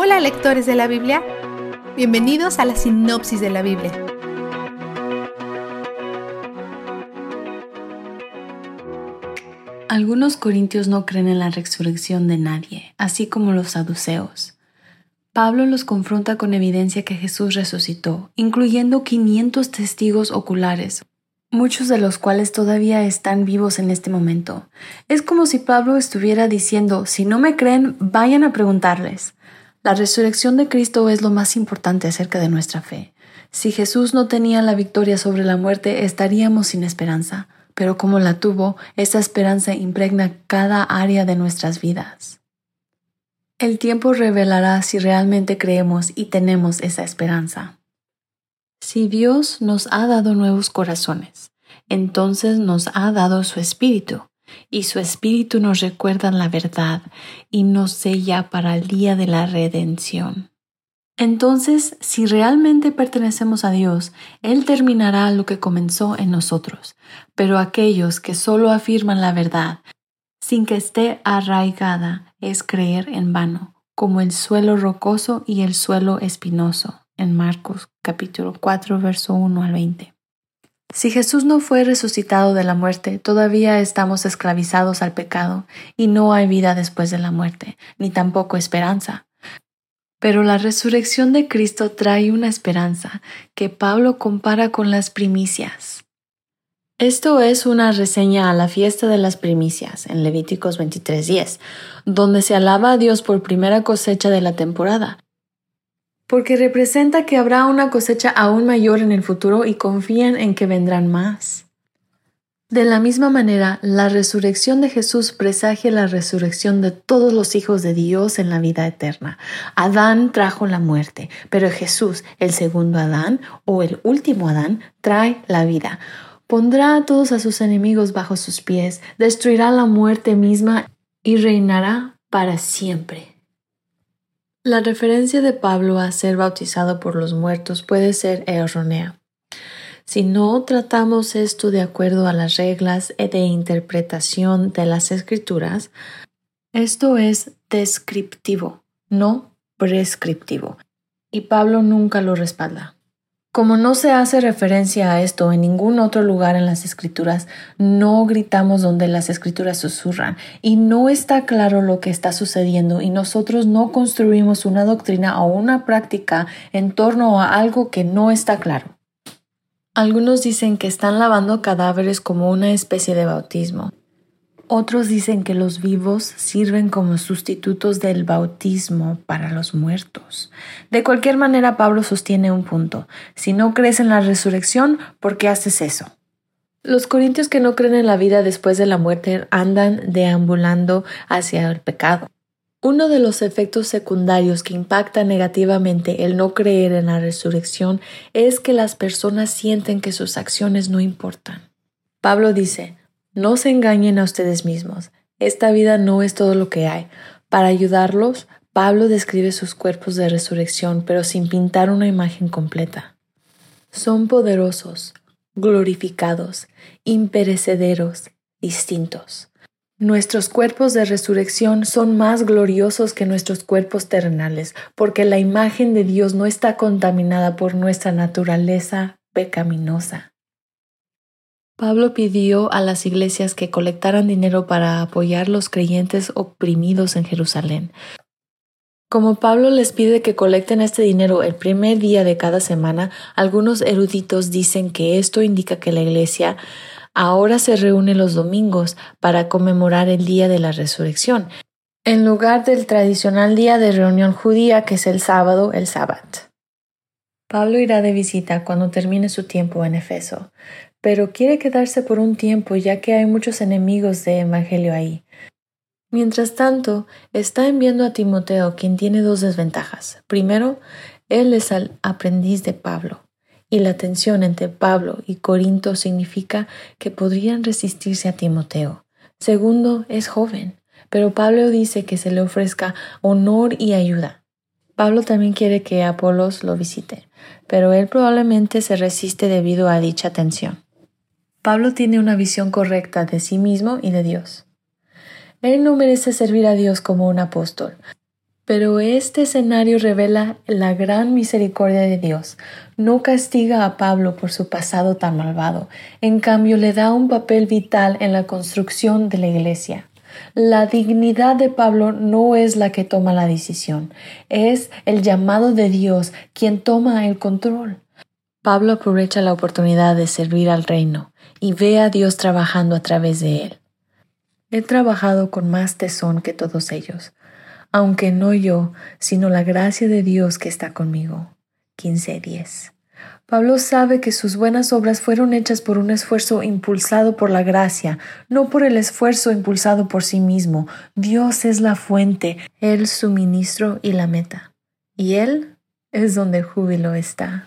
Hola lectores de la Biblia, bienvenidos a la sinopsis de la Biblia. Algunos corintios no creen en la resurrección de nadie, así como los saduceos. Pablo los confronta con evidencia que Jesús resucitó, incluyendo 500 testigos oculares, muchos de los cuales todavía están vivos en este momento. Es como si Pablo estuviera diciendo, si no me creen, vayan a preguntarles. La resurrección de Cristo es lo más importante acerca de nuestra fe. Si Jesús no tenía la victoria sobre la muerte, estaríamos sin esperanza, pero como la tuvo, esa esperanza impregna cada área de nuestras vidas. El tiempo revelará si realmente creemos y tenemos esa esperanza. Si Dios nos ha dado nuevos corazones, entonces nos ha dado su espíritu, y su Espíritu nos recuerda la verdad y nos sella para el día de la redención. Entonces, si realmente pertenecemos a Dios, Él terminará lo que comenzó en nosotros, pero aquellos que solo afirman la verdad, sin que esté arraigada, es creer en vano, como el suelo rocoso y el suelo espinoso, en Marcos capítulo 4, verso 1 al 20. Si Jesús no fue resucitado de la muerte, todavía estamos esclavizados al pecado y no hay vida después de la muerte, ni tampoco esperanza. Pero la resurrección de Cristo trae una esperanza que Pablo compara con las primicias. Esto es una reseña a la fiesta de las primicias en Levíticos 23:10, donde se alaba a Dios por primera cosecha de la temporada porque representa que habrá una cosecha aún mayor en el futuro y confían en que vendrán más. De la misma manera, la resurrección de Jesús presagia la resurrección de todos los hijos de Dios en la vida eterna. Adán trajo la muerte, pero Jesús, el segundo Adán o el último Adán, trae la vida. Pondrá a todos a sus enemigos bajo sus pies, destruirá la muerte misma y reinará para siempre. La referencia de Pablo a ser bautizado por los muertos puede ser errónea. Si no tratamos esto de acuerdo a las reglas de interpretación de las escrituras, esto es descriptivo, no prescriptivo, y Pablo nunca lo respalda. Como no se hace referencia a esto en ningún otro lugar en las escrituras, no gritamos donde las escrituras susurran y no está claro lo que está sucediendo y nosotros no construimos una doctrina o una práctica en torno a algo que no está claro. Algunos dicen que están lavando cadáveres como una especie de bautismo. Otros dicen que los vivos sirven como sustitutos del bautismo para los muertos. De cualquier manera, Pablo sostiene un punto. Si no crees en la resurrección, ¿por qué haces eso? Los corintios que no creen en la vida después de la muerte andan deambulando hacia el pecado. Uno de los efectos secundarios que impacta negativamente el no creer en la resurrección es que las personas sienten que sus acciones no importan. Pablo dice, no se engañen a ustedes mismos. Esta vida no es todo lo que hay. Para ayudarlos, Pablo describe sus cuerpos de resurrección, pero sin pintar una imagen completa. Son poderosos, glorificados, imperecederos, distintos. Nuestros cuerpos de resurrección son más gloriosos que nuestros cuerpos terrenales, porque la imagen de Dios no está contaminada por nuestra naturaleza pecaminosa. Pablo pidió a las iglesias que colectaran dinero para apoyar los creyentes oprimidos en Jerusalén. Como Pablo les pide que colecten este dinero el primer día de cada semana, algunos eruditos dicen que esto indica que la iglesia ahora se reúne los domingos para conmemorar el día de la resurrección, en lugar del tradicional día de reunión judía que es el sábado, el sábado. Pablo irá de visita cuando termine su tiempo en Efeso pero quiere quedarse por un tiempo ya que hay muchos enemigos de Evangelio ahí. Mientras tanto, está enviando a Timoteo, quien tiene dos desventajas. Primero, él es el aprendiz de Pablo, y la tensión entre Pablo y Corinto significa que podrían resistirse a Timoteo. Segundo, es joven, pero Pablo dice que se le ofrezca honor y ayuda. Pablo también quiere que Apolos lo visite, pero él probablemente se resiste debido a dicha tensión. Pablo tiene una visión correcta de sí mismo y de Dios. Él no merece servir a Dios como un apóstol, Pero este escenario revela la gran misericordia de Dios. No castiga a Pablo por su pasado tan malvado, en cambio le da un papel vital en la construcción de la iglesia. La dignidad de Pablo no es la que toma la decisión, es el llamado de Dios quien toma el control. Pablo aprovecha la oportunidad de servir al reino y ve a Dios trabajando a través de él. He trabajado con más tesón que todos ellos, aunque no yo, sino la gracia de Dios que está conmigo. 15.10. Pablo sabe que sus buenas obras fueron hechas por un esfuerzo impulsado por la gracia, no por el esfuerzo impulsado por sí mismo. Dios es la fuente, Él suministro y la meta. Y Él es donde el júbilo está.